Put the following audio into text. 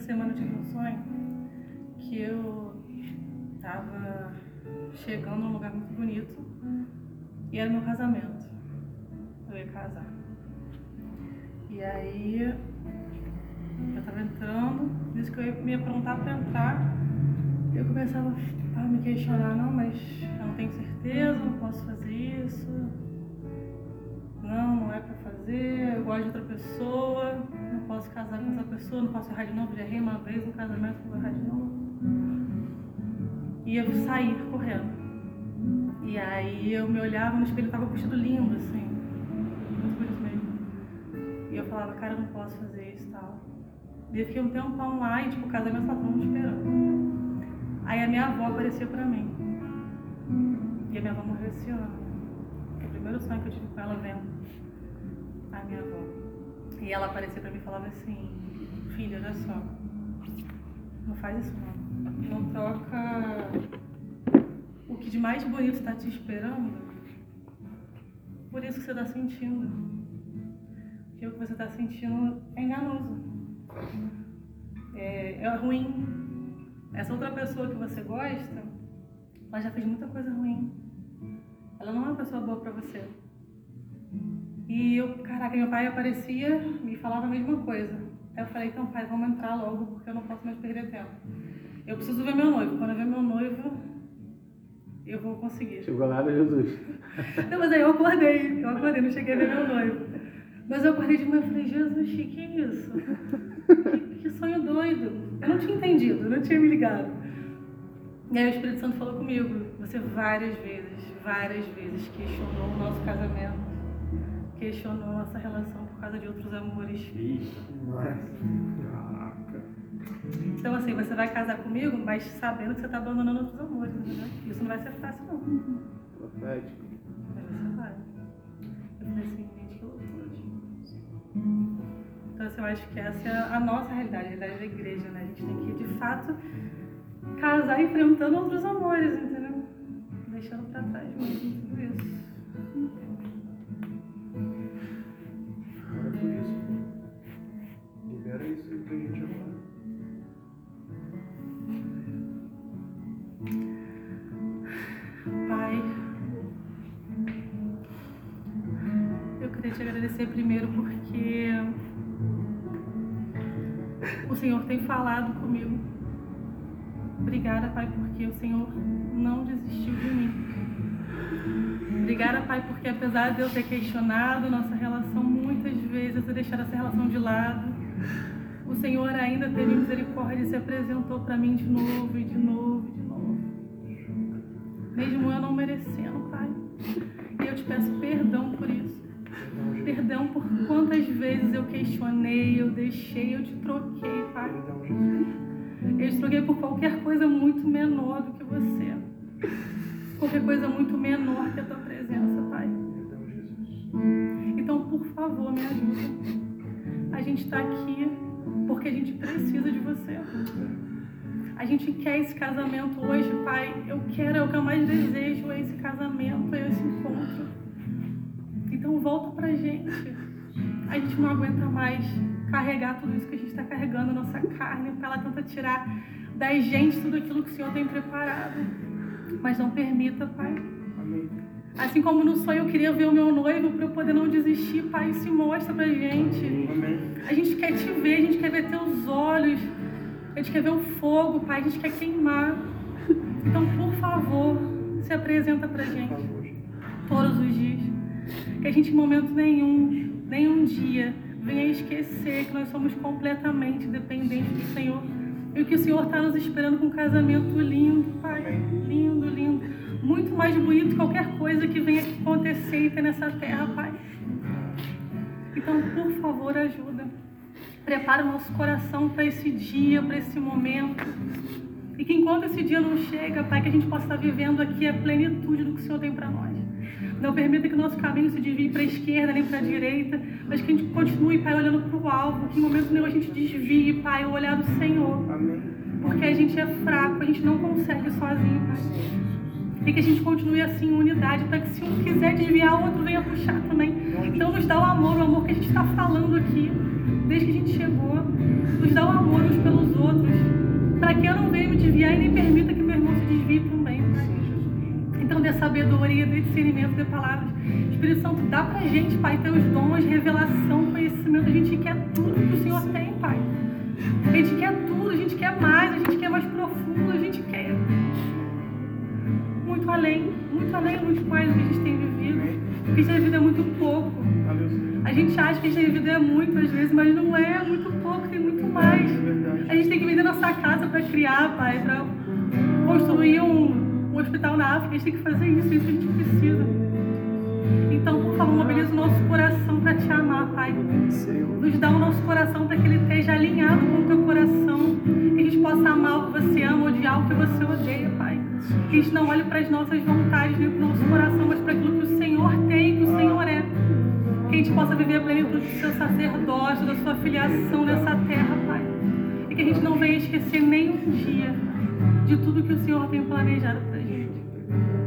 semana eu tive um sonho que eu estava chegando num lugar muito bonito e era meu casamento. Eu ia casar. E aí eu estava entrando, disse que eu ia me aprontar para entrar. Eu começava a me questionar, não, mas eu não tenho certeza, não posso fazer isso. Não, não é para fazer, eu gosto de outra pessoa posso casar com essa pessoa, não posso errar de novo, já errei uma vez no casamento, não vou errar de novo. E eu sair correndo. E aí eu me olhava no espelho, tava vestido lindo, assim. Muito bonito mesmo. E eu falava, cara, eu não posso fazer isso e tal. E eu fiquei um tempão lá e tipo, o casamento tava todo esperando. Aí a minha avó apareceu pra mim. E a minha avó morreu esse ano. Foi o primeiro sonho que eu tive com ela vendo a minha avó. E ela aparecia pra mim e falava assim, filha, olha só, não faz isso não. Não troca o que de mais bonito está te esperando por isso que você está sentindo. Porque o que você está sentindo é enganoso. É, é ruim. Essa outra pessoa que você gosta, ela já fez muita coisa ruim. Ela não é uma pessoa boa para você. E eu, caraca, meu pai aparecia e falava a mesma coisa. Aí eu falei, então pai, vamos entrar logo, porque eu não posso mais perder tempo. Eu preciso ver meu noivo. Quando eu ver meu noivo, eu vou conseguir. Chegou nada, Jesus. Não, mas aí eu acordei, eu acordei, não cheguei a ver meu noivo. Mas eu acordei de manhã e falei, Jesus, que que é isso? Que, que sonho doido. Eu não tinha entendido, eu não tinha me ligado. E aí o Espírito Santo falou comigo, você várias vezes, várias vezes questionou o nosso casamento, questionou nossa relação por causa de outros amores. Caraca. Então assim, você vai casar comigo, mas sabendo que você está abandonando outros amores, entendeu? Isso não vai ser fácil não. Profético. Mas você vai. Eu falei assim, gente, que loucura. Então assim, eu acho que essa é a nossa realidade, a realidade da igreja, né? A gente tem que, de fato, casar enfrentando outros amores, entendeu? Deixando pra trás mesmo agradecer primeiro porque o Senhor tem falado comigo. Obrigada, Pai, porque o Senhor não desistiu de mim. Obrigada, Pai, porque apesar de eu ter questionado nossa relação muitas vezes, ter deixado essa relação de lado, o Senhor ainda teve misericórdia e se apresentou para mim de novo e de novo e de novo mesmo eu não merecendo, Pai. E eu te peço perdão por isso. Perdão por quantas vezes eu questionei, eu deixei, eu te troquei, Pai. Eu te troquei por qualquer coisa muito menor do que você. Qualquer coisa muito menor que a tua presença, Pai. Então, por favor, me ajuda. A gente está aqui porque a gente precisa de você. A gente quer esse casamento hoje, Pai. Eu quero, é o que eu mais desejo, é esse casamento, é esse encontro. Então volta pra gente. A gente não aguenta mais carregar tudo isso que a gente está carregando, nossa carne, para ela tenta tirar da gente tudo aquilo que o Senhor tem preparado. Mas não permita, Pai. Amém. Assim como no sonho eu queria ver o meu noivo para eu poder não desistir, Pai, se mostra pra gente. Amém. A gente quer te ver, a gente quer ver teus olhos, a gente quer ver o fogo, Pai, a gente quer queimar. Então, por favor, se apresenta pra gente todos os dias. Que a gente, em momento nenhum, nenhum dia, venha esquecer que nós somos completamente dependentes do Senhor. E que o Senhor está nos esperando com um casamento lindo, Pai. Lindo, lindo. Muito mais bonito que qualquer coisa que venha acontecer e ter nessa terra, Pai. Então, por favor, ajuda. Prepara o nosso coração para esse dia, para esse momento. E que enquanto esse dia não chega, Pai, que a gente possa estar vivendo aqui a plenitude do que o Senhor tem para nós. Não permita que o nosso caminho se desvie para a esquerda nem para a direita, mas que a gente continue, Pai, olhando para o alvo, que em momento nenhum a gente desvie, Pai, o olhar do Senhor. Amém. Porque a gente é fraco, a gente não consegue sozinho, Pai. E que a gente continue assim em unidade, para que se um quiser desviar, o outro venha puxar também. Então nos dá o amor, o amor que a gente está falando aqui, dê sabedoria, dê discernimento, dê palavras. Espírito Santo, dá pra gente, Pai, ter os dons, revelação, conhecimento. A gente quer tudo que o Senhor tem, Pai. A gente quer tudo, a gente quer mais, a gente quer mais profundo, a gente quer muito além, muito além, muito mais do que a gente tem vivido. Porque a gente tem vivido é muito pouco. A gente acha que a gente tem vivido é muito às vezes, mas não é, é muito pouco, tem muito mais. A gente tem que vender nossa casa para criar, Pai, para construir um, um hospital na África. A gente tem que fazer isso, isso a gente precisa. Então, por favor, mobiliza o nosso coração para te amar, Pai. Nos dá o nosso coração para que ele esteja alinhado com o teu coração. Que a gente possa amar o que você ama, odiar o que você odeia, Pai. Que a gente não olhe para as nossas vontades, nem para o nosso coração, mas para aquilo que o Senhor tem, que o Senhor é. Que a gente possa viver a plenitude do seu sacerdócio, da sua filiação nessa terra, Pai. E que a gente não venha esquecer nem um dia de tudo que o Senhor tem planejado para a gente.